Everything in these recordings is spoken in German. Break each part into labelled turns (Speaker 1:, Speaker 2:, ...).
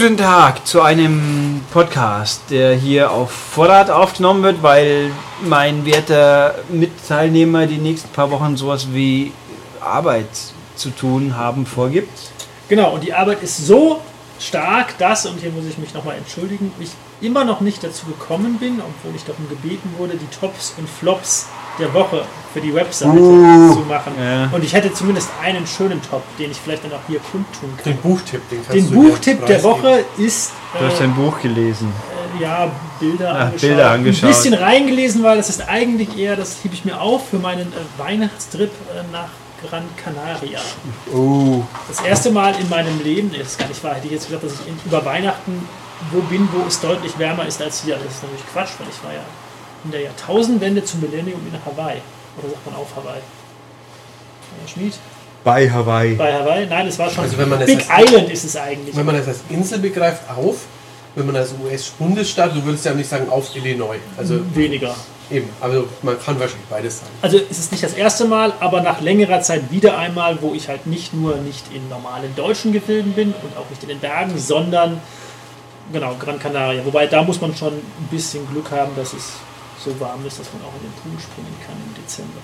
Speaker 1: Guten Tag zu einem Podcast, der hier auf Vorrat aufgenommen wird, weil mein werter Mitteilnehmer die nächsten paar Wochen sowas wie Arbeit zu tun haben vorgibt.
Speaker 2: Genau, und die Arbeit ist so stark, dass, und hier muss ich mich nochmal entschuldigen, ich immer noch nicht dazu gekommen bin, obwohl ich darum gebeten wurde, die Tops und Flops der Woche für die Webseite
Speaker 1: Uh,
Speaker 2: zu machen.
Speaker 1: ja.
Speaker 2: Und ich hätte zumindest einen schönen Top, den ich vielleicht dann auch hier kundtun kann.
Speaker 3: Den Buchtipp, den kannst
Speaker 2: Den
Speaker 3: du
Speaker 2: Buchtipp der. Woche ist
Speaker 1: Du hast
Speaker 2: äh,
Speaker 1: ein Buch gelesen.
Speaker 2: äh, ja Bilder,
Speaker 1: Ach,
Speaker 2: angeschaut.
Speaker 1: Bilder angeschaut.
Speaker 2: Ein bisschen reingelesen, weil das ist eigentlich eher, das hebe ich mir auf für meinen äh, Weihnachtstrip äh, nach Gran Canaria.
Speaker 1: Oh.
Speaker 2: Das erste Mal in meinem Leben, nee, das ist gar nicht wahr, hätte ich jetzt gesagt, dass ich in, über Weihnachten wo bin, wo es deutlich wärmer ist als hier. Das ist natürlich Quatsch, weil ich war ja in der Jahrtausendwende zum Millennium in Hawaii. Oder sagt man auf Hawaii? Herr Schmied?
Speaker 1: Bei Hawaii.
Speaker 2: Bei Hawaii? Nein, es war schon.
Speaker 3: Also wenn man das
Speaker 2: Big
Speaker 3: als-
Speaker 2: Island ist es eigentlich.
Speaker 3: Wenn man das als Insel begreift, auf. Wenn man als US-Bundesstaat, du würdest ja nicht sagen auf Illinois. Also
Speaker 2: weniger.
Speaker 3: eben, also man kann wahrscheinlich beides sagen.
Speaker 2: Also es ist nicht das erste Mal, aber nach längerer Zeit wieder einmal, wo ich halt nicht nur nicht in normalen deutschen Gefilden bin und auch nicht in den Bergen, sondern genau, Gran Canaria. Wobei da muss man schon ein bisschen Glück haben, dass es so warm ist, dass man auch in den Pool springen kann im Dezember.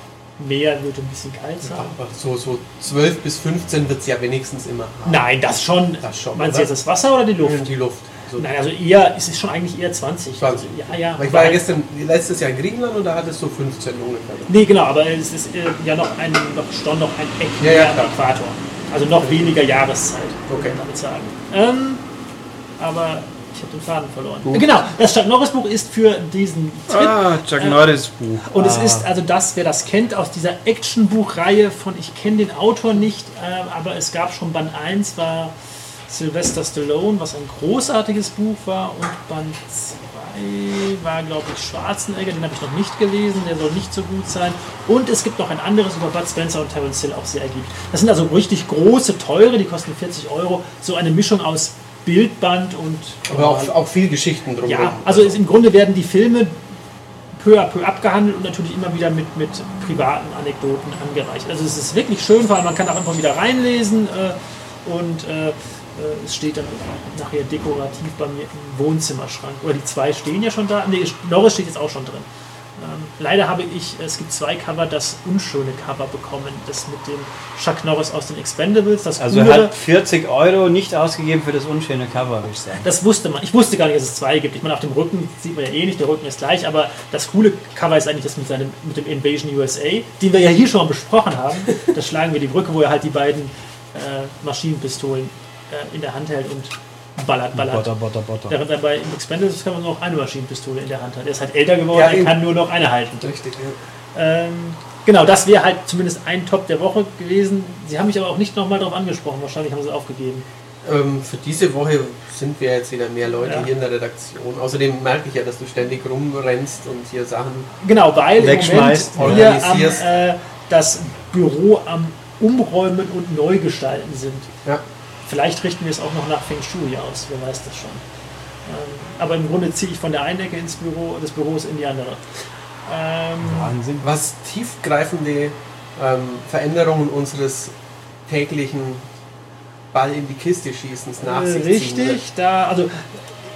Speaker 2: Meer wird ein bisschen kalt sein.
Speaker 3: Aber so, so 12 bis 15 wird es ja wenigstens immer. haben.
Speaker 2: Nein, das schon.
Speaker 3: Das schon,
Speaker 2: Meinst du jetzt das Wasser oder die Luft?
Speaker 3: Die Luft. So.
Speaker 2: Nein, also eher, es ist schon eigentlich eher 20.
Speaker 3: 20.
Speaker 2: Ja, ja.
Speaker 3: Aber ich war ja gestern, letztes Jahr in Griechenland und da hat es so 15 ungefähr.
Speaker 2: Nee, genau, aber es ist äh, ja noch ein, noch, schon noch ein Eck
Speaker 3: Ja, ja,
Speaker 2: am. Äquator. Also noch weniger Jahreszeit, würde
Speaker 3: Okay.
Speaker 2: man damit sagen. Ähm, aber ich habe den Faden verloren.
Speaker 1: Gut.
Speaker 2: Genau, das Chuck Norris Buch ist für diesen Trip.
Speaker 1: Ah, Chuck
Speaker 2: Äh,
Speaker 1: Norris Buch.
Speaker 2: Und es
Speaker 1: ah.
Speaker 2: ist also das, wer das kennt, aus dieser Actionbuchreihe von, ich kenne den Autor nicht, äh, aber es gab schon Band 1, war Sylvester Stallone, was ein großartiges Buch war, und Band 2 war, glaube ich, Schwarzenegger, den habe ich noch nicht gelesen, der soll nicht so gut sein. Und es gibt noch ein anderes über Bud Spencer und Terence Hill, auch sehr ergiebig. Das sind also richtig große, teure, die kosten 40 Euro, so eine Mischung aus Bildband und
Speaker 3: Aber auch, auch viel Geschichten drum.
Speaker 2: ja, also im Grunde werden die Filme peu à peu abgehandelt und natürlich immer wieder mit, mit privaten Anekdoten angereicht. Also es ist wirklich schön, vor allem man kann auch einfach wieder reinlesen äh, und äh, äh, es steht dann nachher dekorativ bei mir im Wohnzimmerschrank. Oder die zwei stehen ja schon da. Nee, Norris steht jetzt auch schon drin. Ähm, leider habe ich, es gibt zwei Cover, das unschöne Cover bekommen. Das mit dem Chuck Norris aus den Expendables. Das
Speaker 1: Also er hat 40 Euro nicht ausgegeben für das unschöne Cover, würde ich sagen.
Speaker 2: Das wusste man. Ich wusste gar nicht, dass es zwei gibt. Ich meine, auf dem Rücken sieht man ja eh nicht, der Rücken ist gleich, aber das coole Cover ist eigentlich das mit, seinem, mit dem Invasion USA, den wir ja hier schon mal besprochen haben. Da schlagen wir die Brücke, wo er halt die beiden äh, Maschinenpistolen äh, in der Hand hält und ballert, ballert.
Speaker 1: Butter, butter, butter.
Speaker 2: Während er bei im Expendables kann man nur noch eine Maschinenpistole in der Hand hat. Er ist halt älter geworden,
Speaker 3: Ja,
Speaker 2: er kann nur noch eine halten.
Speaker 3: Richtig, ja.
Speaker 2: Ähm, genau, das wäre halt zumindest ein Top der Woche gewesen. Sie haben mich aber auch nicht nochmal darauf angesprochen. Wahrscheinlich haben sie es aufgegeben.
Speaker 3: Ähm, für diese Woche sind wir jetzt wieder mehr Leute
Speaker 2: Ja.
Speaker 3: hier in der Redaktion. Außerdem merke ich ja, dass du ständig rumrennst und hier Sachen.
Speaker 2: Genau, weil
Speaker 1: Wegschmeißt,
Speaker 2: Moment wir am, äh, das Büro am Umräumen und Neugestalten sind.
Speaker 3: Ja.
Speaker 2: Vielleicht richten wir es auch noch nach Feng Shui aus, wer weiß das schon. Ähm, aber im Grunde ziehe ich von der einen Ecke ins Büro, des Büros in die andere. Ähm,
Speaker 1: Wahnsinn.
Speaker 3: Was tiefgreifende ähm, Veränderungen unseres täglichen Ball in die Kiste schießens nach sich ziehen
Speaker 2: richtig, da, also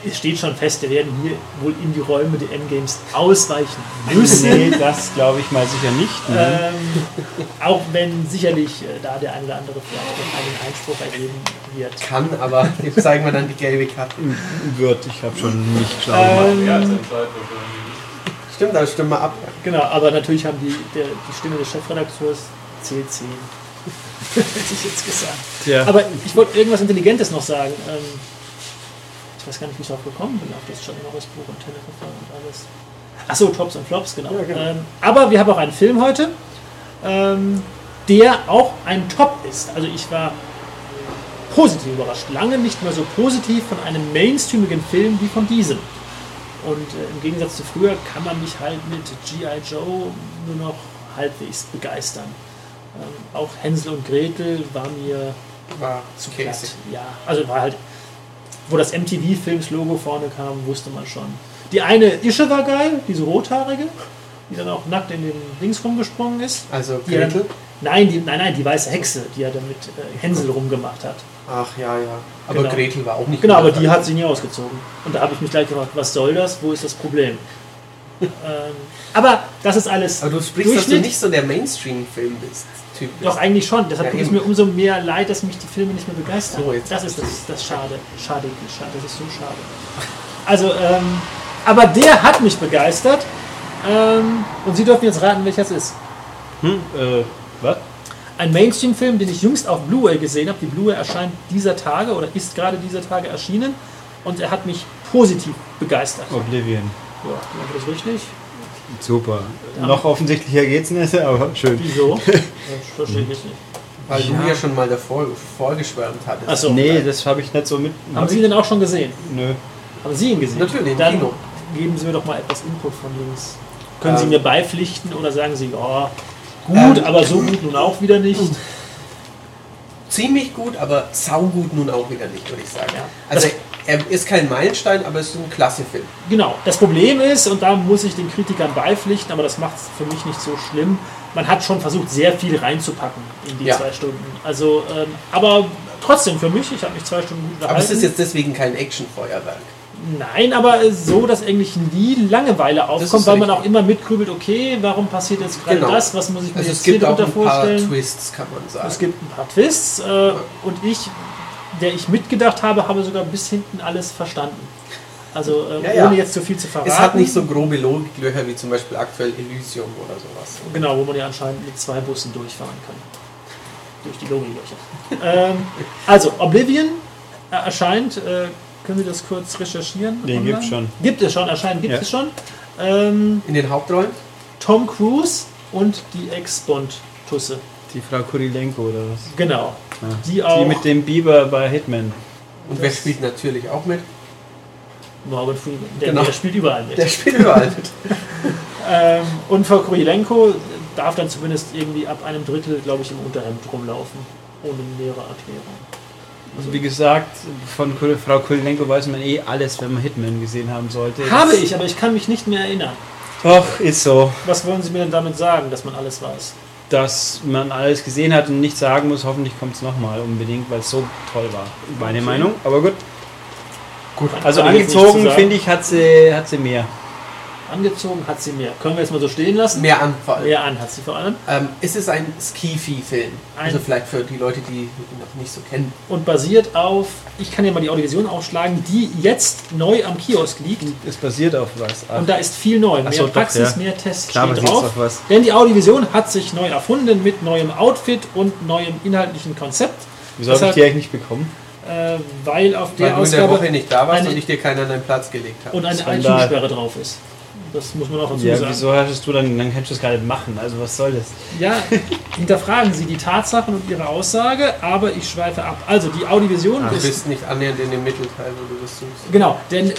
Speaker 2: es steht schon fest, wir werden hier wohl in die Räume der Endgames ausweichen müssen.
Speaker 1: Nee, das glaube ich mal sicher nicht. Ne?
Speaker 2: Ähm, auch wenn sicherlich äh, da der eine oder andere vielleicht noch einen Einspruch ergeben wird.
Speaker 3: Kann, aber dem zeigen wir dann die gelbe Karte.
Speaker 1: Wird, ich habe schon nicht schlau gemacht.
Speaker 2: Ähm,
Speaker 3: Stimmt, da stimmen wir ab.
Speaker 2: genau, aber natürlich haben die, der, die Stimme des Chefredakteurs 10. Hätte ich jetzt gesagt.
Speaker 1: Tja.
Speaker 2: Aber ich wollte irgendwas Intelligentes noch sagen. Ähm, ich weiß gar nicht, wie ich darauf gekommen bin, auf das Chuck Norris Buch und Telefonfall und alles. Achso, Tops und Flops, genau.
Speaker 3: Ja, genau.
Speaker 2: Ähm, aber wir haben auch einen Film heute, ähm, der auch ein Top ist. Also ich war positiv überrascht. Lange nicht mehr so positiv von einem mainstreamigen Film wie von diesem. Und äh, im Gegensatz zu früher kann man mich halt mit G.I. Joe nur noch halbwegs begeistern. Ähm, auch Hänsel und Gretel war mir
Speaker 3: War
Speaker 2: zu platt. Ja, also war halt, wo das MTV-Films-Logo vorne kam, wusste man schon. Die eine Ische war geil, diese rothaarige, die dann auch nackt in den Dings rumgesprungen ist.
Speaker 3: Also
Speaker 2: Die dann,
Speaker 3: Gretel.
Speaker 2: nein, die, nein, nein, die weiße Hexe, die ja damit äh, Hänsel rumgemacht hat.
Speaker 3: Ach ja, ja. Aber
Speaker 2: Genau.
Speaker 3: Gretel war auch nicht
Speaker 2: Genau, aber die hat sie nie ausgezogen. Und da habe ich mich gleich gefragt, was soll das? Wo ist das Problem? Ähm, aber das ist alles.
Speaker 3: Aber du sprichst, dass du nicht so der Mainstream-Film bist. Typ
Speaker 2: Doch,
Speaker 3: bist.
Speaker 2: eigentlich schon. Deshalb
Speaker 3: Ja,
Speaker 2: tut es mir umso mehr leid, dass mich die Filme nicht mehr begeistern.
Speaker 3: So, jetzt-
Speaker 2: das ist das, das Schade. Schade, schade. Das ist so schade. Also, ähm, aber der hat mich begeistert. Ähm, und Sie dürfen jetzt raten, welcher es ist.
Speaker 1: Hm, äh, was?
Speaker 2: Ein Mainstream-Film, den ich jüngst auf Blu-ray gesehen habe. Die Blu-ray erscheint dieser Tage oder ist gerade dieser Tage erschienen. Und er hat mich positiv begeistert.
Speaker 1: Oblivion.
Speaker 2: Ja, war das richtig?
Speaker 1: Super.
Speaker 2: Ja.
Speaker 1: Noch offensichtlicher geht's nicht, aber schön.
Speaker 2: Wieso? Das verstehe ich nicht.
Speaker 3: Weil
Speaker 1: Ja.
Speaker 3: du ja schon mal davor vorgeschwärmt hattest.
Speaker 2: Ach so.
Speaker 1: Nee, das habe ich nicht so mit.
Speaker 2: Haben Sie ihn denn auch schon gesehen?
Speaker 1: Nö.
Speaker 2: Haben Sie ihn gesehen?
Speaker 3: Natürlich,
Speaker 2: Dann
Speaker 3: Kino.
Speaker 2: geben Sie mir doch mal etwas Input von links. Können Sie
Speaker 3: Ähm.
Speaker 2: mir beipflichten oder sagen Sie, oh, gut,
Speaker 3: Ähm.
Speaker 2: aber so gut nun auch wieder nicht?
Speaker 3: Ziemlich gut, aber saugut nun auch wieder nicht, würde ich sagen.
Speaker 2: Ja.
Speaker 3: Also er ist kein Meilenstein, aber es ist ein klasse Film.
Speaker 2: Genau. Das Problem ist, und da muss ich den Kritikern beipflichten, aber das macht es für mich nicht so schlimm, man hat schon versucht, sehr viel reinzupacken in die
Speaker 3: Ja.
Speaker 2: zwei Stunden. Also, ähm, aber trotzdem für mich, ich habe mich zwei Stunden gut unterhalten.
Speaker 3: Aber es ist jetzt deswegen kein Actionfeuerwerk.
Speaker 2: Nein, aber so, dass eigentlich nie Langeweile aufkommt, weil man auch immer mitgrübelt, okay, warum passiert jetzt gerade
Speaker 3: Genau.
Speaker 2: das, was muss ich mir
Speaker 3: Also
Speaker 2: jetzt
Speaker 3: es gibt
Speaker 2: hier
Speaker 3: auch
Speaker 2: drunter
Speaker 3: ein paar
Speaker 2: vorstellen?
Speaker 3: Twists, kann man sagen.
Speaker 2: Es gibt ein paar Twists äh, und ich, der ich mitgedacht habe, habe sogar bis hinten alles verstanden. Also äh,
Speaker 3: Ja, ja.
Speaker 2: ohne jetzt zu viel zu verraten.
Speaker 3: es hat nicht so grobe Logiklöcher wie zum Beispiel aktuell Elysium oder sowas.
Speaker 2: Genau, wo man ja anscheinend mit zwei Bussen durchfahren kann. Durch die Logiklöcher. ähm, also, Oblivion äh, erscheint, äh, können wir das kurz recherchieren?
Speaker 1: Den
Speaker 2: online?
Speaker 1: gibt's schon.
Speaker 2: Gibt es schon, erscheint gibt
Speaker 1: Ja.
Speaker 2: es schon. Ähm,
Speaker 3: In den Hauptrollen?
Speaker 2: Tom Cruise und die Ex-Bond-Tusse.
Speaker 1: Die Frau Kurilenko oder was?
Speaker 2: Genau.
Speaker 1: Ja.
Speaker 2: Die auch.
Speaker 1: Die mit dem Biber bei Hitman.
Speaker 3: Und wer spielt natürlich auch mit?
Speaker 2: Morgan Freeman. Der,
Speaker 3: Genau.
Speaker 2: der spielt überall mit.
Speaker 3: Der spielt überall mit.
Speaker 2: Ähm, und Frau Kurilenko darf dann zumindest irgendwie ab einem Drittel, glaube ich, im Unterhemd rumlaufen. Ohne nähere Erklärung.
Speaker 1: Also wie gesagt, von Frau Kurilenko weiß man eh alles, wenn man Hitman gesehen haben sollte.
Speaker 2: Habe ich, aber ich kann mich nicht mehr erinnern.
Speaker 1: Doch, ist so.
Speaker 2: Was wollen Sie mir denn damit sagen, dass man alles weiß?
Speaker 1: Dass man alles gesehen hat und nicht sagen muss, hoffentlich kommt es nochmal unbedingt, weil es so toll war. Meine
Speaker 2: Okay.
Speaker 1: Meinung, aber gut.
Speaker 2: Gut,
Speaker 1: Also angezogen, finde ich, hat sie, hat sie mehr.
Speaker 2: Angezogen hat sie mehr. Können wir jetzt mal so stehen lassen?
Speaker 3: Mehr Anfall.
Speaker 2: Mehr an hat sie vor allem.
Speaker 3: Ähm, es ist ein Skifi-Film. Also vielleicht für die Leute, die ihn noch nicht so kennen.
Speaker 2: Und basiert auf, ich kann ja mal die Audiovision aufschlagen, die jetzt neu am Kiosk liegt.
Speaker 1: Es basiert auf was. Ach,
Speaker 2: Und da ist viel neu. Mehr
Speaker 1: so, doch,
Speaker 2: Praxis,
Speaker 1: ja.
Speaker 2: mehr Tests
Speaker 1: klar,
Speaker 2: steht drauf.
Speaker 1: auf was.
Speaker 2: Denn die Audiovision hat sich neu erfunden mit neuem Outfit und neuem inhaltlichen Konzept.
Speaker 1: Wieso habe ich die eigentlich nicht bekommen?
Speaker 2: Äh, weil auf
Speaker 3: Weil
Speaker 2: der
Speaker 3: du in der
Speaker 2: Ausgabe
Speaker 3: Woche nicht da warst
Speaker 2: eine-
Speaker 3: und ich dir keinen an deinen Platz gelegt habe.
Speaker 2: und eine iTunes-Sperre drauf ist. Das muss man auch dazu
Speaker 1: Ja,
Speaker 2: sagen.
Speaker 1: wieso hast du dann, dann kannst du es gar nicht machen. Also was soll das?
Speaker 2: Ja, hinterfragen Sie die Tatsachen und Ihre Aussage, aber ich schweife ab. Also die Audiovision
Speaker 3: Du
Speaker 2: ist.
Speaker 3: bist nicht annähernd in dem Mittelteil, wo du das suchst.
Speaker 2: Genau, denn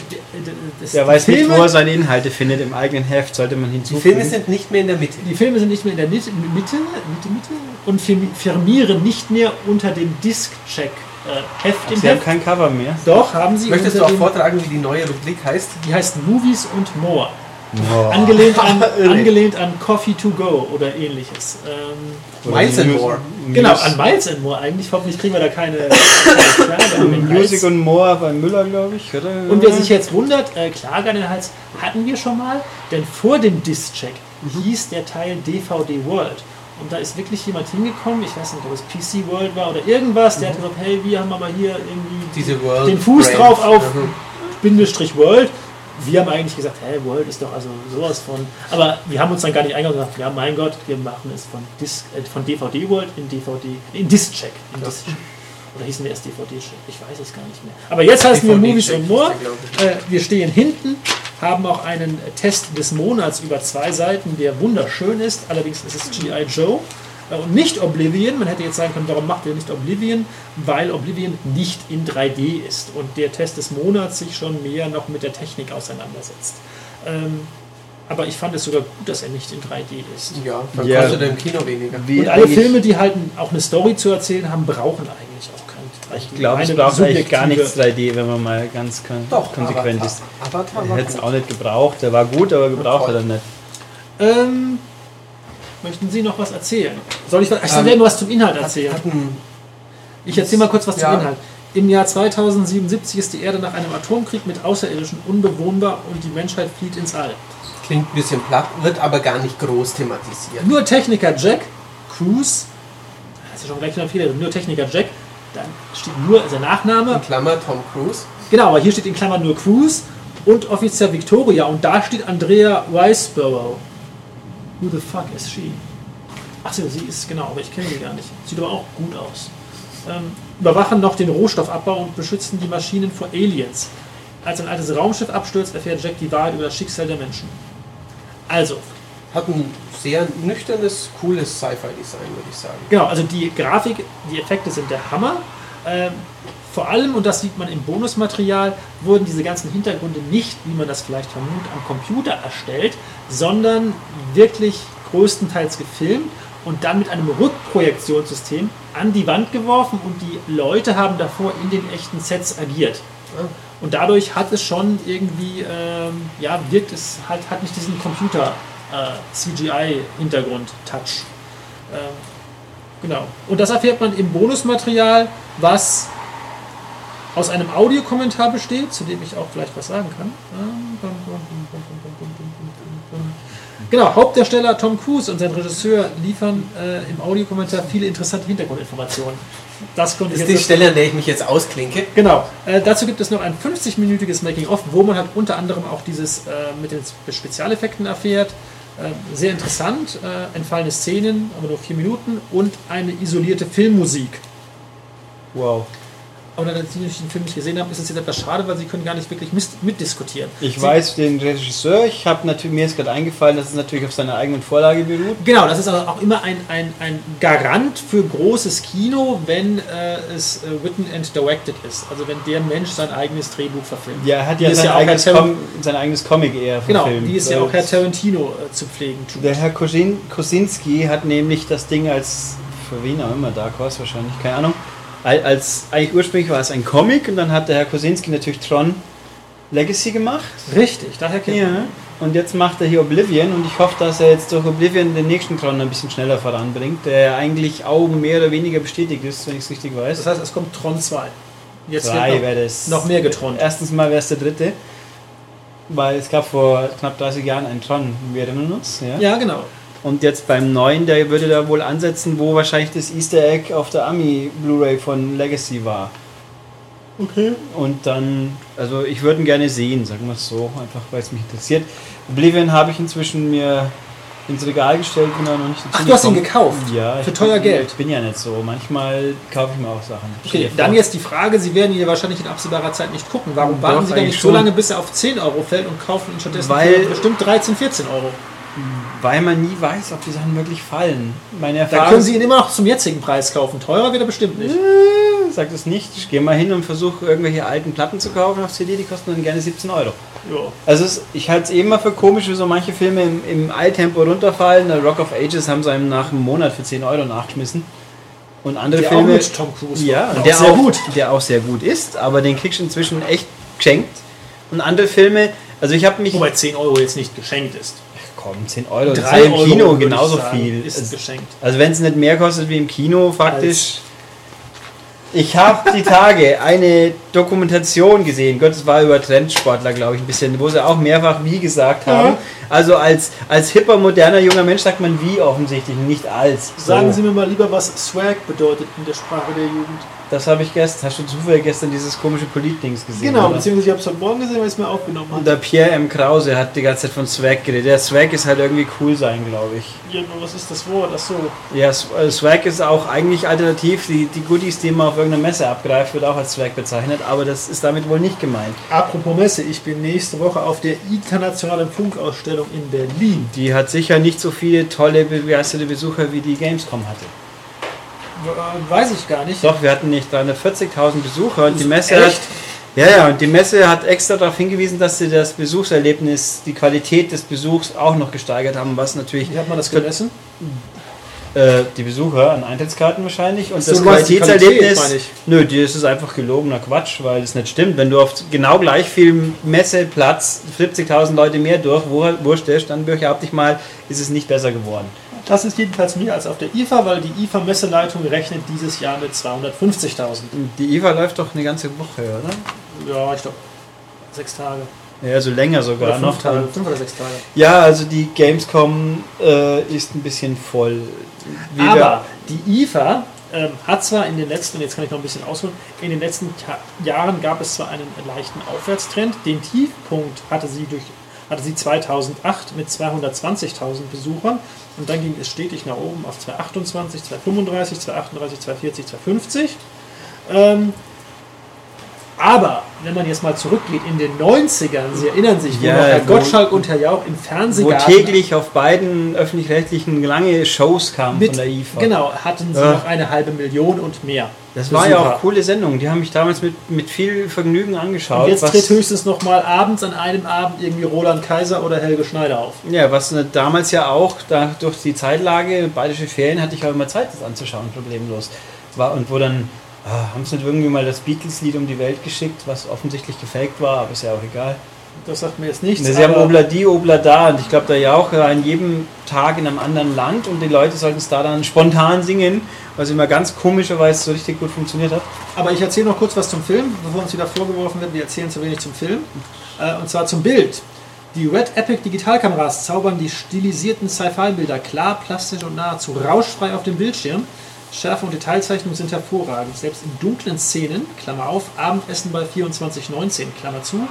Speaker 2: das,
Speaker 1: Der
Speaker 2: die
Speaker 1: weiß nicht,
Speaker 2: Filme,
Speaker 1: wo er seine Inhalte findet. Im eigenen Heft sollte man
Speaker 3: Die
Speaker 1: hinzufügen.
Speaker 3: Filme sind nicht mehr in der Mitte.
Speaker 2: die Filme sind nicht mehr in der Mitte, Mitte, Mitte, Mitte und firmi- firmieren nicht mehr unter dem Disc-Check. Äh, Heft
Speaker 1: Ach,
Speaker 2: im
Speaker 1: Sie haben
Speaker 2: Heft.
Speaker 1: kein Cover mehr.
Speaker 2: Doch, haben sie
Speaker 3: Möchtest du auch vortragen, wie die neue Rubrik heißt?
Speaker 2: Die heißt Movies und More.
Speaker 1: Oh.
Speaker 2: Angelehnt an, angelehnt an Coffee to Go oder ähnliches. Ähm,
Speaker 3: Miles and More.
Speaker 2: genau, an Miles and More eigentlich. Hoffentlich kriegen wir da keine, keine
Speaker 1: Music und More bei Müller, glaube ich?
Speaker 2: Und wer sich jetzt wundert, äh, Klage an den Hals hatten wir schon mal, denn vor dem Disk-Check hieß der Teil DVD World. Und da ist wirklich jemand hingekommen, ich weiß nicht, ob es PC World war oder irgendwas, der hat gesagt, hey, wir haben aber hier irgendwie
Speaker 3: Diese World
Speaker 2: den Fuß
Speaker 3: Brand.
Speaker 2: drauf auf
Speaker 3: Mhm.
Speaker 2: Bindestrich World. Wir haben eigentlich gesagt, hey, World ist doch also sowas von. Aber wir haben uns dann gar nicht eingegangen und gesagt, ja, mein Gott, wir machen es von, Dis, äh, von DVD World in DVD, in Disc-Check. In. Disc Oder hießen wir erst DVD-Check? Ich weiß es gar nicht mehr. Aber jetzt heißen wir Movies und More. Äh, wir stehen hinten, haben auch einen Test des Monats über zwei Seiten, der wunderschön ist. Allerdings ist es G.I. Joe und nicht Oblivion. Man hätte jetzt sagen können, warum macht ihr nicht Oblivion? Weil Oblivion nicht in 3D ist und der Test des Monats sich schon mehr noch mit der Technik auseinandersetzt. Ähm, aber ich fand es sogar gut, dass er nicht in 3D ist.
Speaker 3: Ja, dann
Speaker 1: Ja.
Speaker 3: kostet er im Kino weniger.
Speaker 1: Wie
Speaker 2: Und alle Filme, die halt auch eine Story zu erzählen haben, brauchen eigentlich auch kein 3D.
Speaker 1: Ich glaube, es braucht eigentlich gar nichts 3D, wenn man mal ganz kon
Speaker 3: Doch,
Speaker 1: konsequent
Speaker 3: Avatar.
Speaker 1: ist.
Speaker 3: Avatar
Speaker 1: Er hätte es auch nicht gebraucht. Der war gut, aber gebraucht hat er nicht.
Speaker 2: Ähm, möchten Sie noch was erzählen? Soll ich was? Ich soll
Speaker 3: Ähm,
Speaker 2: was zum Inhalt erzählen.
Speaker 3: Hat ein
Speaker 2: Ich erzähle mal kurz was
Speaker 3: Ja.
Speaker 2: zum Inhalt. Im Jahr 2077 ist die Erde nach einem Atomkrieg mit Außerirdischen unbewohnbar und die Menschheit flieht ins All.
Speaker 3: Klingt ein bisschen platt, wird aber gar nicht groß thematisiert.
Speaker 2: Nur Techniker Jack Cruz, das ist ja schon gleich ein Fehler, drin, nur Techniker Jack, dann steht nur sein Nachname,
Speaker 3: In Klammer Tom Cruise.
Speaker 2: genau, aber hier steht in Klammern nur Cruz und Offizier Victoria und da steht Andrea Weisborough. Who the fuck is she? Achso, sie ist, genau, aber ich kenne sie gar nicht. Sieht aber auch gut aus. Ähm, überwachen noch den Rohstoffabbau und beschützen die Maschinen vor Aliens. Als ein altes Raumschiff abstürzt, erfährt Jack die Wahrheit über das Schicksal der Menschen. Also,
Speaker 3: Hat ein sehr nüchternes, cooles Sci-Fi-Design, würde ich sagen.
Speaker 2: Genau, also die Grafik, die Effekte sind der Hammer. Ähm, vor allem, und das sieht man im Bonusmaterial, wurden diese ganzen Hintergründe nicht, wie man das vielleicht vermutet, am Computer erstellt, sondern wirklich größtenteils gefilmt und dann mit einem Rückprojektionssystem an die Wand geworfen und die Leute haben davor in den echten Sets agiert. Und dadurch hat es schon irgendwie, ähm, ja, wirkt es halt, hat nicht diesen Computer äh. Ähm, genau. Und das erfährt man im Bonusmaterial, was aus einem Audiokommentar besteht, zu dem ich auch vielleicht was sagen kann. Genau, Hauptdarsteller Tom Cruise und sein Regisseur liefern äh, im Audiokommentar viele interessante Hintergrundinformationen. Das konnte
Speaker 3: Das
Speaker 2: ich
Speaker 3: ist die Stelle, an der ich mich jetzt ausklinke.
Speaker 2: Genau. Äh, dazu gibt es noch ein 50-minütiges Making-of, wo man halt unter anderem auch dieses äh, mit den Spezialeffekten erfährt. Äh, sehr interessant. Äh, entfallene Szenen, aber nur vier Minuten und eine isolierte Filmmusik.
Speaker 1: Wow.
Speaker 2: Aber da Sie den Film nicht gesehen haben, ist es jetzt etwas schade, weil Sie können gar nicht wirklich mitdiskutieren.
Speaker 1: Ich
Speaker 2: Sie,
Speaker 1: weiß den Regisseur, ich habe natürlich, mir ist gerade eingefallen, dass es natürlich auf seiner eigenen Vorlage beruht.
Speaker 2: Genau, das ist aber auch immer ein, ein, ein Garant für großes Kino, wenn äh, es äh, written and directed ist. Also wenn der Mensch sein eigenes Drehbuch verfilmt.
Speaker 1: Ja, er hat ja sein,
Speaker 2: ja
Speaker 1: eigenes Com sein eigenes Comic eher
Speaker 2: Genau,
Speaker 1: verfilmt.
Speaker 2: die ist ja auch Herr Tarantino äh, zu pflegen tut.
Speaker 1: Der Herr Kosin Kosinski hat nämlich das Ding als, für wen auch immer, Dark Horse wahrscheinlich, keine Ahnung, als, eigentlich ursprünglich war es ein Comic und dann hat der Herr Kosinski natürlich Tron Legacy gemacht.
Speaker 2: Richtig, daher kennt man.
Speaker 1: Ja. Und jetzt macht er hier Oblivion und ich hoffe, dass er jetzt durch Oblivion den nächsten Tron ein bisschen schneller voranbringt, der eigentlich auch mehr oder weniger bestätigt ist, wenn ich es richtig weiß.
Speaker 2: Das heißt, es kommt Tron 2. Jetzt
Speaker 1: Drei
Speaker 2: wird
Speaker 1: wäre das.
Speaker 2: noch, mehr getront.
Speaker 1: Erstens mal wäre es der dritte, weil es gab vor knapp 30 Jahren einen Tron, wir erinnern uns. Ja?
Speaker 2: Ja, genau.
Speaker 1: Und jetzt beim neuen, der würde da wohl ansetzen, wo wahrscheinlich das Easter Egg auf der Ami Blu-ray von Legacy war.
Speaker 2: Okay.
Speaker 1: Und dann, also ich würde ihn gerne sehen, sagen wir es so, einfach weil es mich interessiert. Oblivion habe ich inzwischen mir ins Regal gestellt, bin aber noch nicht
Speaker 2: Ach, du hast ihn gekauft?
Speaker 1: Ja.
Speaker 2: Für teuer
Speaker 1: bin,
Speaker 2: Geld?
Speaker 1: Ich bin ja nicht so. Manchmal kaufe ich mir auch Sachen.
Speaker 2: Okay, dann jetzt die Frage, Sie werden ihn ja wahrscheinlich in absehbarer Zeit nicht gucken. Warum warten Sie dann nicht so lange, bis er auf 10 Euro fällt und kaufen ihn stattdessen
Speaker 1: Weil-
Speaker 2: bestimmt 13, 14 Euro?
Speaker 1: Weil man nie weiß, ob die Sachen wirklich fallen. Meine
Speaker 2: Dann
Speaker 1: Erfahrung
Speaker 2: können Sie ihn immer noch zum jetzigen Preis kaufen. Teurer wird er bestimmt nicht.
Speaker 1: sagt es nicht. Ich gehe mal hin und versuche irgendwelche alten Platten zu kaufen auf CD, die kosten dann gerne 17 Euro.
Speaker 2: Ja.
Speaker 1: Also es, ich halte es eh immer für komisch, wie so manche Filme im, im Eiltempo runterfallen. Der Rock of Ages haben sie einem nach einem Monat für 10 Euro nachgeschmissen. Und andere
Speaker 2: Der auch
Speaker 1: Filme.
Speaker 2: mit Tom Cruise
Speaker 1: ja,
Speaker 2: Auch
Speaker 1: der
Speaker 2: sehr
Speaker 1: auch,
Speaker 2: gut.
Speaker 1: Der auch sehr gut ist, aber den kriegst du inzwischen echt geschenkt. Und andere Filme, also ich habe mich.
Speaker 2: Wobei 10 Euro jetzt nicht geschenkt ist.
Speaker 1: Komm, 10 Euro, das ist
Speaker 2: 3
Speaker 1: ja im
Speaker 2: Euro
Speaker 1: Kino genauso
Speaker 2: sagen,
Speaker 1: viel.
Speaker 2: Ist
Speaker 1: Also-
Speaker 2: geschenkt.
Speaker 1: Also wenn es nicht mehr kostet wie im Kino, faktisch. Ich habe die Tage eine Dokumentation gesehen. Gott, es war über Trendsportler, glaube ich, ein bisschen, wo sie auch mehrfach wie gesagt haben. Also als, als hipper, moderner junger Mensch sagt man wie offensichtlich, nicht als. So.
Speaker 2: Sagen Sie mir mal lieber, was Swag bedeutet in der Sprache der Jugend.
Speaker 1: Das habe ich gestern, hast du zufällig gestern dieses komische Polit-Dings gesehen?
Speaker 2: Genau,
Speaker 1: oder?
Speaker 2: beziehungsweise ich habe es heute Morgen gesehen, weil ich es mir aufgenommen
Speaker 1: Und
Speaker 2: habe.
Speaker 1: der Pierre M. Krause hat die ganze Zeit von Swag geredet. Der Swag ist halt irgendwie cool sein, glaube ich.
Speaker 2: Ja, aber was ist das Wort? Achso.
Speaker 1: Ja, S- äh, Swag ist auch eigentlich alternativ. Die, die Goodies, die man auf irgendeiner Messe abgreift, wird auch als Swag bezeichnet, aber das ist damit wohl nicht gemeint.
Speaker 2: Apropos Messe, ich bin nächste Woche auf der internationalen Funkausstellung in Berlin.
Speaker 1: Die hat sicher nicht so viele tolle, begeisterte Besucher wie die Gamescom hatte.
Speaker 2: Äh, Weiß ich gar nicht.
Speaker 1: Doch, wir hatten nicht 340.000 Besucher und die Messe
Speaker 2: Echt?
Speaker 1: hat. Ja, ja, und die Messe hat extra darauf hingewiesen, dass sie das Besuchserlebnis, die Qualität des Besuchs auch noch gesteigert haben, was natürlich
Speaker 2: Wie hat man das gemessen?
Speaker 1: äh, die Besucher an Eintrittskarten wahrscheinlich und
Speaker 2: So,
Speaker 1: das Qualitätserlebnis.
Speaker 2: Qualität.
Speaker 1: Nö, die ist einfach gelogener Quatsch, weil es nicht stimmt. Wenn du auf genau gleich viel Messeplatz 70.000 Leute mehr durch wurstelst, dann behaupte ich mal, ist es nicht besser geworden.
Speaker 2: Das ist jedenfalls mehr als auf der IFA, weil die IFA-Messeleitung rechnet dieses Jahr mit 250.000.
Speaker 1: Die IFA läuft doch eine ganze Woche, oder?
Speaker 2: Ja, ich glaube, sechs Tage.
Speaker 1: Ja, also länger sogar
Speaker 2: Oder fünf
Speaker 1: noch.
Speaker 2: Tage, fünf oder sechs Tage.
Speaker 1: Ja, also die Gamescom äh, ist ein bisschen voll. Wie wir-
Speaker 2: Aber die IFA ähm, hat zwar in den letzten, jetzt kann ich noch ein bisschen ausholen, in den letzten Jahren gab es zwar einen leichten Aufwärtstrend. Den Tiefpunkt hatte sie durch hatte sie 2008 mit 220.000 Besuchern und dann ging es stetig nach oben auf 228, 235, 238, 240, 250. Ähm, aber wenn man jetzt mal zurückgeht in den 90ern, Sie erinnern sich, wo
Speaker 1: Ja,
Speaker 2: noch Herr
Speaker 1: wo-
Speaker 2: Gottschalk und Herr Jauch im
Speaker 1: wo
Speaker 2: Fernsehgarten
Speaker 1: täglich auf beiden öffentlich-rechtlichen lange Shows kamen
Speaker 2: mit,
Speaker 1: von der IFA.
Speaker 2: genau, hatten sie
Speaker 1: Ja.
Speaker 2: noch eine halbe Million und mehr.
Speaker 1: Das war ja
Speaker 2: Besucher.
Speaker 1: auch coole Sendung. Die haben mich damals mit, mit viel Vergnügen angeschaut.
Speaker 2: Und jetzt tritt höchstens noch mal abends an einem Abend irgendwie Roland Kaiser oder Helge Schneider auf.
Speaker 1: Ja, was äh, damals ja auch da, durch die Zeitlage, bayerische Ferien, hatte ich auch immer Zeit, das anzuschauen, problemlos. War, und wo dann, ah, haben sie nicht irgendwie mal das Beatles-Lied um die Welt geschickt, was offensichtlich gefaked war, aber ist ja auch egal.
Speaker 2: Das sagt mir jetzt nichts.
Speaker 1: Sie haben
Speaker 2: aber-
Speaker 1: Obla die, Obla da und ich glaube, der Jauch war an jedem Tag in einem anderen Land und die Leute sollten es da dann spontan singen, was immer ganz komischerweise so richtig gut funktioniert hat.
Speaker 2: Aber ich erzähle noch kurz was zum Film, bevor uns wieder vorgeworfen wird, wir erzählen zu wenig zum Film. Äh, und zwar zum Bild. Die Red Epic Digitalkameras zaubern die stilisierten Sci-Fi-Bilder klar, plastisch und nahezu rauschfrei auf dem Bildschirm. Schärfe und Detailzeichnung sind hervorragend. Selbst in dunklen Szenen, Klammer auf, Abendessen bei 2419, Klammer zu,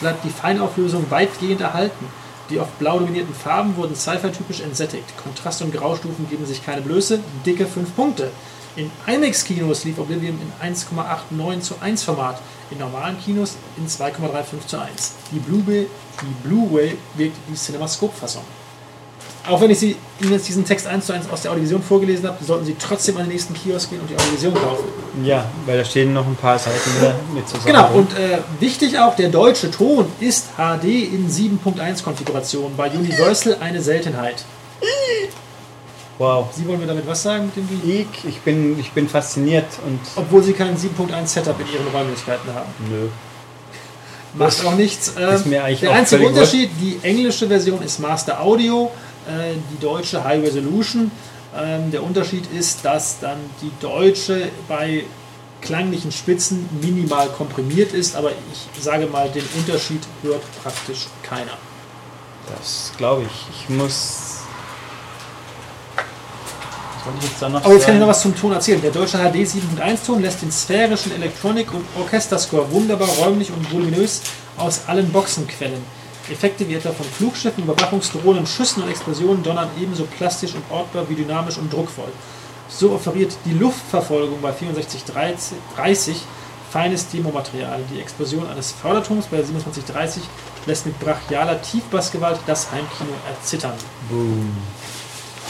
Speaker 2: bleibt die Feinauflösung weitgehend erhalten. Die oft blau dominierten Farben wurden Sci-Fi-typisch entsättigt. Kontrast- und Graustufen geben sich keine Blöße, dicke 5 Punkte. In IMAX-Kinos lief Oblivion in 1,89 zu 1 Format, in normalen Kinos in 2,35 zu 1. Die die Blu-ray wirkt die Cinemascope-Fassung. Auch wenn ich Sie, Ihnen jetzt diesen Text 1 zu 1 aus der Audiovision vorgelesen habe, sollten Sie trotzdem an den nächsten Kiosk gehen und die Audiovision kaufen.
Speaker 1: Ja, weil da stehen noch ein paar Seiten mit zusammen.
Speaker 2: Genau, und äh, wichtig auch, der deutsche Ton ist HD in 7.1 Konfiguration, bei Universal eine Seltenheit.
Speaker 1: wow.
Speaker 2: Sie wollen mir damit was sagen mit dem?
Speaker 1: Ich, ich, bin, ich bin fasziniert und
Speaker 2: Obwohl Sie kein 7.1 Setup in Ihren Räumlichkeiten haben.
Speaker 1: nö.
Speaker 2: Macht auch nichts.
Speaker 1: Eigentlich
Speaker 2: der einzige Unterschied, die englische Version ist Master Audio, äh, die deutsche High Resolution. Ähm, der Unterschied ist, dass dann die deutsche bei klanglichen Spitzen minimal komprimiert ist, aber ich sage mal, den Unterschied hört praktisch keiner.
Speaker 1: Das glaube ich. Ich muss. Was wollte ich jetzt da noch
Speaker 2: Aber jetzt kann ich noch was zum Ton erzählen. Der deutsche HD 7.1 Ton lässt den sphärischen Elektronik- und Orchesterscore wunderbar räumlich und voluminös aus allen Boxen quellen. Effekte wie etwa von Flugschiffen, Überwachungsdrohnen, Schüssen und Explosionen donnern ebenso plastisch und ortbar wie dynamisch und druckvoll. So offeriert die Luftverfolgung bei 6430 feines Demomaterial. Die Explosion eines Förderturms bei 2730 lässt mit brachialer Tiefbassgewalt das Heimkino erzittern.
Speaker 1: Boom.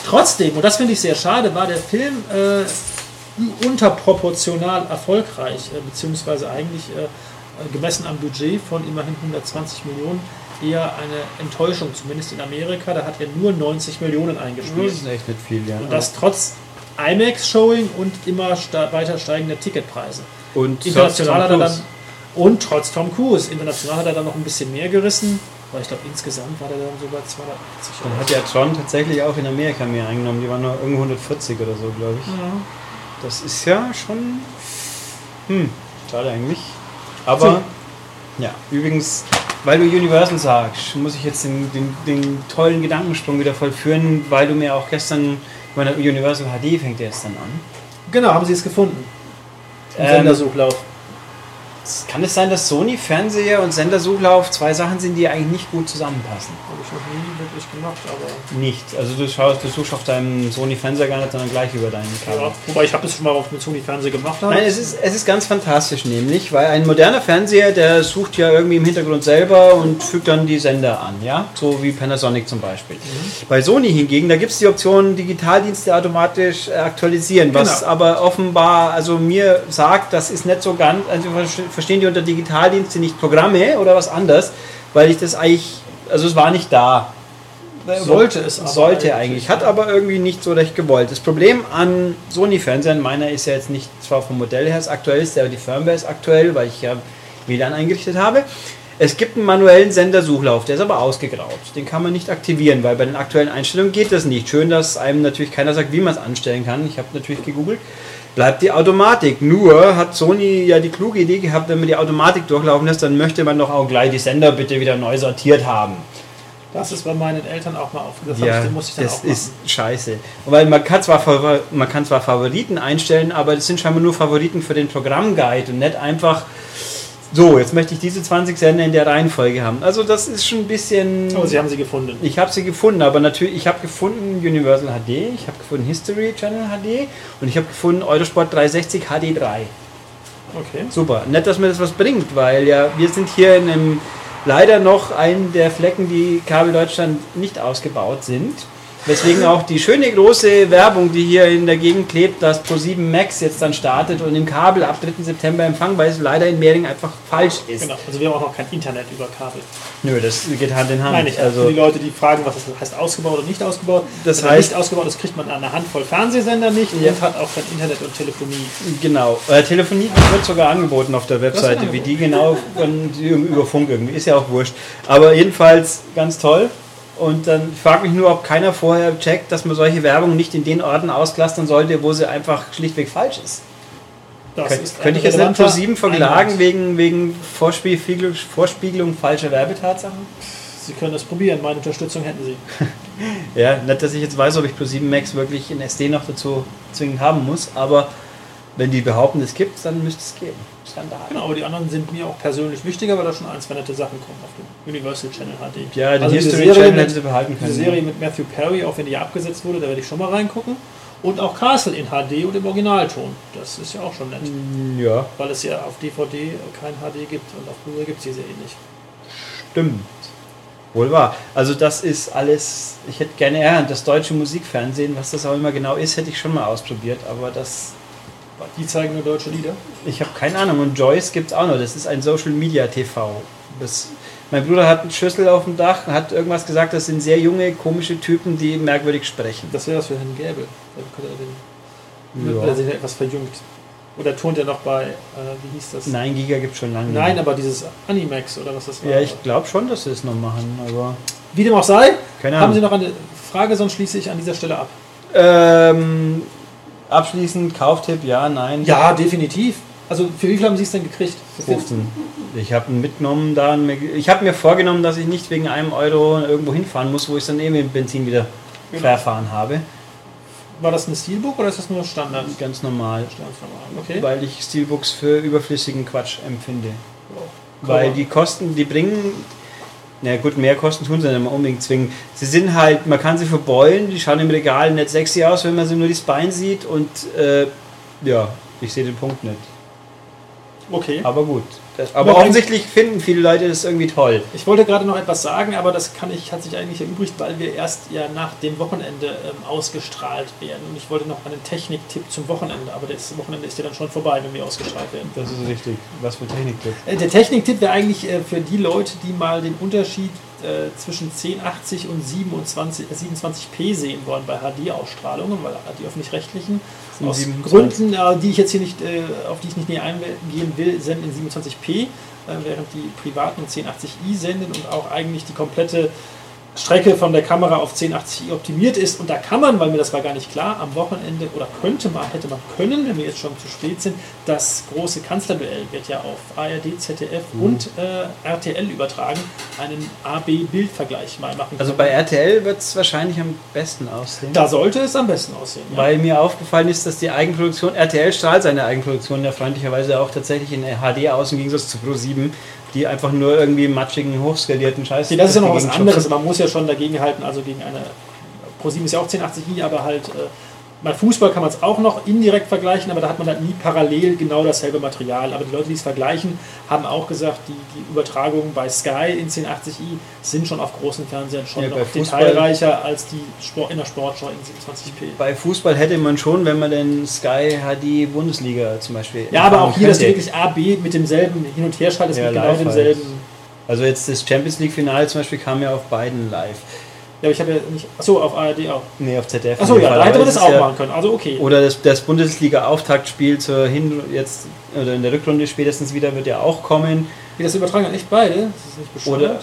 Speaker 2: Trotzdem, und das finde ich sehr schade, war der Film äh, unterproportional erfolgreich, äh, beziehungsweise eigentlich äh, gemessen am Budget von immerhin 120 Millionen eher eine Enttäuschung, zumindest in Amerika. Da hat er nur 90 Millionen
Speaker 1: Das
Speaker 2: eingespielt.
Speaker 1: ist echt nicht viel, ja.
Speaker 2: Und das trotz IMAX-Showing und immer weiter steigender Ticketpreise.
Speaker 1: und
Speaker 2: International hat er dann, und trotz Tom Cruise, international hat er dann noch ein bisschen mehr gerissen, aber ich glaube insgesamt war der dann so bei 280
Speaker 1: Dann
Speaker 2: oder
Speaker 1: hat ja Tron tatsächlich auch in Amerika mehr eingenommen. Die waren nur irgendwo 140 oder so, glaube ich.
Speaker 2: Ja.
Speaker 1: Das ist ja schon. Hm, schade eigentlich. Aber, ja, übrigens, weil du Universal sagst, muss ich jetzt den, den, den tollen Gedankensprung wieder vollführen, weil du mir auch gestern, meine, Universal HD fängt erst dann an.
Speaker 2: Genau, haben sie es gefunden. Im
Speaker 1: Ähm,
Speaker 2: Sendersuchlauf.
Speaker 1: Kann es sein, dass Sony Fernseher und Sendersuchlauf zwei Sachen sind, die eigentlich nicht gut zusammenpassen?
Speaker 2: Habe ich noch nie wirklich gemacht, aber.
Speaker 1: Nicht. Also du schaust, du suchst auf deinem Sony Fernseher gar nicht, sondern gleich über deinen Kabel.
Speaker 2: Ja, wobei ich habe das schon mal auf mit Sony Fernseher gemacht. aber-
Speaker 1: Nein, es ist, es ist ganz fantastisch nämlich, weil ein moderner Fernseher, der sucht ja irgendwie im Hintergrund selber und fügt dann die Sender an, ja? So wie Panasonic zum Beispiel. Bei Sony hingegen, da gibt es die Option, Digitaldienste automatisch äh, aktualisieren, was
Speaker 2: Genau.
Speaker 1: aber offenbar, also mir sagt, das ist nicht so ganz, also ver- verstehen die unter Digitaldienste nicht Programme oder was anderes, weil ich das eigentlich, also es war nicht da.
Speaker 2: Sollte es aber
Speaker 1: Sollte
Speaker 2: eigentlich,
Speaker 1: hat aber irgendwie nicht so recht gewollt. Das Problem an Sony-Fernsehern, meiner ist ja jetzt nicht zwar vom Modell her ist aktuell ist, aber die Firmware ist aktuell, weil ich ja WLAN eingerichtet habe. Es gibt einen manuellen Sendersuchlauf, der ist aber ausgegraut. Den kann man nicht aktivieren, weil bei den aktuellen Einstellungen geht das nicht. Schön, dass einem natürlich keiner sagt, wie man es anstellen kann. Ich habe natürlich gegoogelt. Bleibt die Automatik. Nur hat Sony ja die kluge Idee gehabt, wenn man die Automatik durchlaufen lässt, dann möchte man doch auch gleich die Sender bitte wieder neu sortiert haben.
Speaker 2: Das ist bei meinen Eltern auch mal aufgesetzt.
Speaker 1: Ja,
Speaker 2: das muss ich dann
Speaker 1: das
Speaker 2: auch machen.
Speaker 1: ist scheiße. Weil man kann, zwar, man kann zwar Favoriten einstellen, aber das sind scheinbar nur Favoriten für den Programmguide und nicht einfach so, jetzt möchte ich diese 20 Sender in der Reihenfolge haben. Also das ist schon ein bisschen...
Speaker 2: Aber Sie haben sie gefunden.
Speaker 1: Ich habe sie gefunden, aber natürlich, ich habe gefunden Universal HD, ich habe gefunden History Channel HD und ich habe gefunden Eurosport 360 HD3.
Speaker 2: Okay.
Speaker 1: Super, nett, dass mir das was bringt, weil ja, wir sind hier in einem leider noch einen der Flecken, die Kabel Deutschland nicht ausgebaut sind. Weswegen auch die schöne große Werbung, die hier in der Gegend klebt, dass Pro7 Max jetzt dann startet und im Kabel ab 3. September empfangbar ist, leider in Mehring einfach falsch ist.
Speaker 2: Genau. Also wir haben auch noch kein Internet über Kabel.
Speaker 1: Nö, das geht Hand in Hand.
Speaker 2: Nein, nicht. Also
Speaker 1: also,
Speaker 2: die Leute, die fragen, was das heißt, ausgebaut oder nicht ausgebaut.
Speaker 1: Das
Speaker 2: Wenn
Speaker 1: heißt-
Speaker 2: nicht ausgebaut ist, kriegt man eine Handvoll Fernsehsender nicht
Speaker 1: Ja.
Speaker 2: und hat auch kein Internet und Telefonie.
Speaker 1: Genau. Äh, Telefonie wird sogar angeboten auf der Webseite. Wie die genau, über Funk irgendwie, ist ja auch wurscht. Aber jedenfalls ganz toll. Und dann frage mich nur, ob keiner vorher checkt, dass man solche Werbung nicht in den Orten ausklastern sollte, wo sie einfach schlichtweg falsch ist.
Speaker 2: Das ist
Speaker 1: könnte ich jetzt nicht pro 7 verklagen wegen, wegen Vorspiegelung, Vorspiegelung falscher Werbetatsachen?
Speaker 2: Sie können das probieren. Meine Unterstützung hätten Sie.
Speaker 1: Ja, nicht, dass ich jetzt weiß, ob ich Pro 7 Max wirklich in SD noch dazu zwingend haben muss, aber wenn die behaupten, es gibt, dann müsste es geben. Skandal.
Speaker 2: Genau, aber die anderen sind mir auch persönlich wichtiger, weil da schon ein, zwei nette Sachen kommen auf dem Universal Channel HD.
Speaker 1: Ja, die
Speaker 2: Also diese
Speaker 1: History
Speaker 2: Serie
Speaker 1: Channel
Speaker 2: mit-
Speaker 1: hätten sie behalten
Speaker 2: Die
Speaker 1: können.
Speaker 2: Serie mit Matthew Perry, auch wenn die ja abgesetzt wurde, da werde ich schon mal reingucken. Und auch Castle in HD und im Originalton. Das ist ja auch schon nett.
Speaker 1: Ja,
Speaker 2: Weil es ja auf DVD kein HD gibt und auf Blu-ray gibt es die Serie nicht.
Speaker 1: stimmt. Wohl wahr. Also das ist alles, ich hätte gerne eher das deutsche Musikfernsehen, was das auch immer genau ist, hätte ich schon mal ausprobiert, aber das,
Speaker 2: Die zeigen nur deutsche Lieder.
Speaker 1: ich habe keine Ahnung. Und Joyce gibt es auch noch, das ist ein Social Media TV. Das, mein Bruder hat einen Schüssel auf dem Dach, hat irgendwas gesagt, das sind sehr junge, komische Typen, die merkwürdig sprechen.
Speaker 2: Das wäre was für Herrn Gäbel. Dann könnte er den,
Speaker 1: Ja.
Speaker 2: Oder sich etwas verjüngt. Oder turnt er noch bei, äh, wie hieß das?
Speaker 1: Nein, Giga gibt es schon lange.
Speaker 2: Nein, aber dieses Animax oder was das war.
Speaker 1: Ja, ich glaube schon, dass sie es noch machen, aber
Speaker 2: Wie dem auch sei,
Speaker 1: keine
Speaker 2: haben Sie
Speaker 1: Ahnung.
Speaker 2: noch eine Frage, sonst schließe ich an dieser Stelle ab.
Speaker 1: Ähm, abschließend, Kauftipp, ja, nein.
Speaker 2: Ja, definitiv. Also für wie viel haben Sie es denn gekriegt? Für
Speaker 1: 15. Ich habe mitgenommen, da mir- ich habe mir vorgenommen, dass ich nicht wegen einem Euro irgendwo hinfahren muss, wo ich dann eben mit Benzin wieder
Speaker 2: Genau.
Speaker 1: verfahren habe.
Speaker 2: War das ein Steelbook oder ist das nur Standard?
Speaker 1: Ganz normal.
Speaker 2: Standardnormal, Okay.
Speaker 1: Weil ich Steelbooks für überflüssigen Quatsch empfinde.
Speaker 2: Wow.
Speaker 1: Weil die Kosten, die bringen, na gut, mehr Kosten tun sie nicht immer unbedingt zwingen. Sie sind halt, man kann sie verbeulen, die schauen im Regal nicht sexy aus, wenn man sie nur die Spine sieht und äh, ja, ich sehe den Punkt nicht.
Speaker 2: Okay.
Speaker 1: Aber gut. Das, aber
Speaker 2: ein-
Speaker 1: offensichtlich finden viele Leute das irgendwie toll.
Speaker 2: Ich wollte gerade noch etwas sagen, aber das kann ich, hat sich eigentlich erübrigt, weil wir erst ja nach dem Wochenende ähm, ausgestrahlt werden. Und ich wollte noch einen Techniktipp zum Wochenende, aber das Wochenende ist ja dann schon vorbei, wenn wir ausgestrahlt werden.
Speaker 1: Das ist richtig. Was für Techniktipp?
Speaker 2: Äh, Der Techniktipp wäre eigentlich äh, für die Leute, die mal den Unterschied äh, zwischen 1080 und 27, äh, 27p sehen wollen bei HD-Ausstrahlungen, weil die öffentlich-rechtlichen aus
Speaker 1: 27.
Speaker 2: Gründen, äh, die ich jetzt hier nicht, äh, auf die ich nicht näher eingehen will, senden in 27p, äh, während die privaten 1080i senden und auch eigentlich die komplette Strecke von der Kamera auf 1080i optimiert ist. Und da kann man, weil mir das war gar nicht klar, am Wochenende oder könnte man, hätte man können, wenn wir jetzt schon zu spät sind, das große Kanzlerduell wird ja auf ARD, ZDF
Speaker 1: Mhm.
Speaker 2: und äh, RTL übertragen, einen AB-Bildvergleich mal machen.
Speaker 1: Also bei RTL wird es wahrscheinlich am besten aussehen.
Speaker 2: da sollte es am besten aussehen. Ja.
Speaker 1: Weil mir aufgefallen ist, dass die Eigenproduktion, RTL strahlt seine Eigenproduktion ja freundlicherweise auch tatsächlich in HD aus, im Gegensatz zu Pro7, die einfach nur irgendwie matschigen, hochskalierten Scheiß.
Speaker 2: Okay, das ist ja noch was anderes. Man muss ja schon dagegen halten, also gegen eine. ProSieben ist ja auch 1080i, aber halt. Bei Fußball kann man es auch noch indirekt vergleichen, aber da hat man halt nie parallel genau dasselbe Material. Aber die Leute, die es vergleichen, haben auch gesagt, die, die Übertragungen bei Sky in 1080i sind schon auf großen Fernsehern schon
Speaker 1: Ja,
Speaker 2: noch
Speaker 1: Fußball-
Speaker 2: detailreicher als die Sport, in der Sportschau in 27p.
Speaker 1: Bei Fußball hätte man schon, wenn man den Sky HD Bundesliga zum Beispiel.
Speaker 2: Ja, aber auch hier, dass du wirklich A, B mit demselben Hin- und Herschaltest,
Speaker 1: Ja,
Speaker 2: mit genau
Speaker 1: live halt.
Speaker 2: demselben.
Speaker 1: Also jetzt das Champions League Finale zum Beispiel kam ja auf beiden live.
Speaker 2: Ja, aber ich habe ja nicht. Achso, auf ARD auch.
Speaker 1: Nee, auf ZDF.
Speaker 2: Achso, ja, da hätte man das auch
Speaker 1: ja-
Speaker 2: machen können. Also okay.
Speaker 1: Oder das, das Bundesliga-Auftaktspiel zur Hin jetzt oder in der Rückrunde spätestens wieder wird ja auch kommen.
Speaker 2: Wie das übertragen hat, nicht beide. Das ist nicht bescheuert.
Speaker 1: Oder-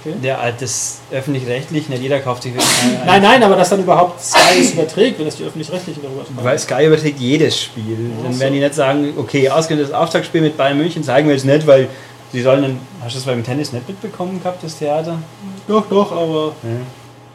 Speaker 2: Okay.
Speaker 1: Der äh, das öffentlich-rechtlich, nicht jeder kauft sich ein, ein,
Speaker 2: Nein, nein, aber dass dann überhaupt Sky es überträgt, wenn es die Öffentlich-Rechtlichen darüber tragen.
Speaker 1: Weil Sky überträgt jedes Spiel.
Speaker 2: Ach
Speaker 1: Dann
Speaker 2: so.
Speaker 1: werden die nicht sagen, okay, ausgerechnet das Auftaktspiel mit Bayern München zeigen wir jetzt nicht, weil sie sollen dann. Hast du das beim Tennis nicht mitbekommen gehabt, das Theater?
Speaker 2: Doch, doch, aber.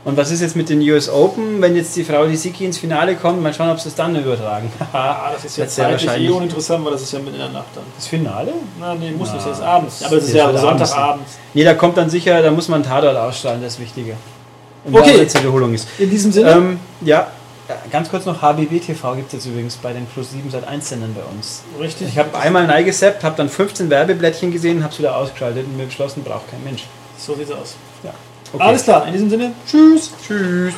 Speaker 1: Und was ist jetzt mit den US Open, wenn jetzt die Frau Lisicki ins Finale kommt? Mal schauen, ob sie es dann übertragen.
Speaker 2: Ah, das ist ja
Speaker 1: Wird sehr
Speaker 2: zeitlich eh uninteressant, weil das ist ja mitten in der Nacht dann.
Speaker 1: Das Finale?
Speaker 2: Na, nee, muss nicht,
Speaker 1: Na,
Speaker 2: das ist abends. Aber das ist
Speaker 1: das
Speaker 2: ja Sonntagabends.
Speaker 1: Nee, da kommt dann sicher, da muss man Tatort ausstrahlen, das ist wichtiger. Und
Speaker 2: Okay.
Speaker 1: da jetzt die Wiederholung ist.
Speaker 2: In diesem Sinne,
Speaker 1: Ähm, ja, Ja, ganz kurz noch, HBB TV gibt es jetzt übrigens bei den Plus 7 seit 1 Sendern bei uns.
Speaker 2: richtig.
Speaker 1: Ich habe einmal reingesappt, habe dann 15 Werbeblättchen gesehen, habe es wieder ausgeschaltet und mir beschlossen, braucht kein Mensch.
Speaker 2: so sieht's aus.
Speaker 1: Ja. Okay.
Speaker 2: Alles klar, in diesem Sinne, tschüss.
Speaker 1: Tschüss.